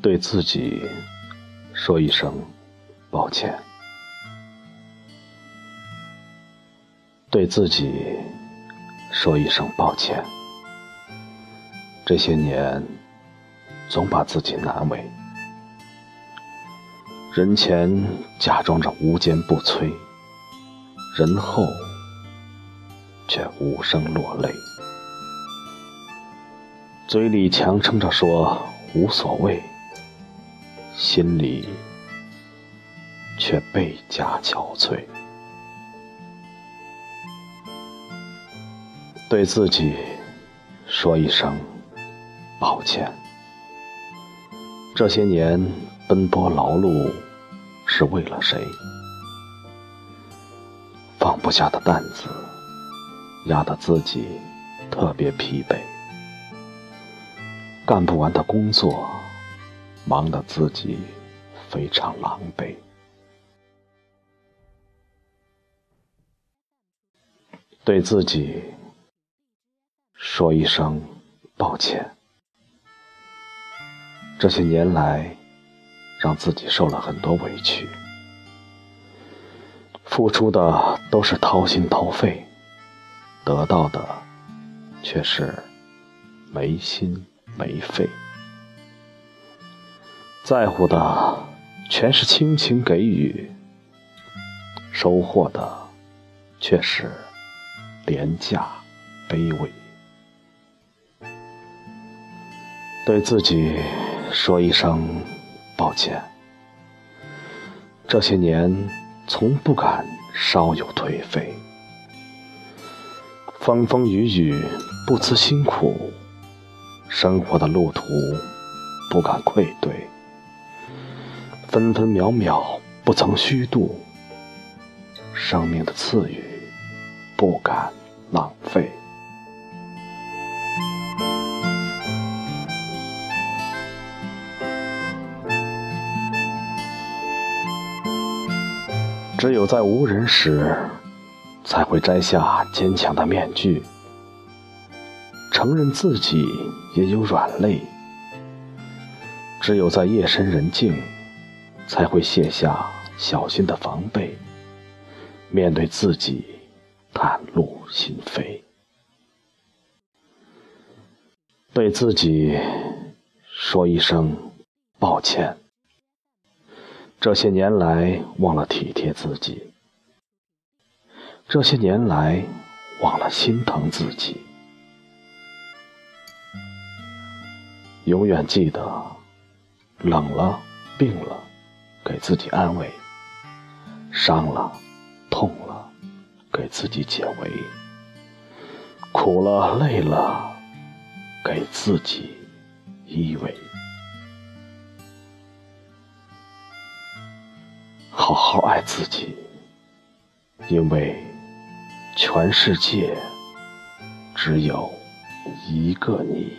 对自己说一声抱歉，对自己说一声抱歉。这些年总把自己难为，人前假装着无坚不摧，人后却无声落泪，嘴里强撑着说无所谓。心里却倍加憔悴，对自己说一声抱歉。这些年奔波劳碌是为了谁？放不下的担子压得自己特别疲惫，干不完的工作。忙得自己非常狼狈，对自己说一声抱歉。这些年来，让自己受了很多委屈，付出的都是掏心掏肺，得到的却是没心没肺。在乎的全是亲情给予，收获的却是廉价卑微。对自己说一声抱歉，这些年从不敢稍有颓废，风风雨雨不辞辛苦，生活的路途不敢愧对。分分秒秒不曾虚度，生命的赐予不敢浪费。只有在无人时，才会摘下坚强的面具，承认自己也有软肋。只有在夜深人静。才会卸下小心的防备，面对自己，袒露心扉，对自己说一声抱歉。这些年来忘了体贴自己，这些年来忘了心疼自己，永远记得，冷了，病了。给自己安慰，伤了、痛了，给自己解围；苦了、累了，给自己依偎。好好爱自己，因为全世界只有一个你。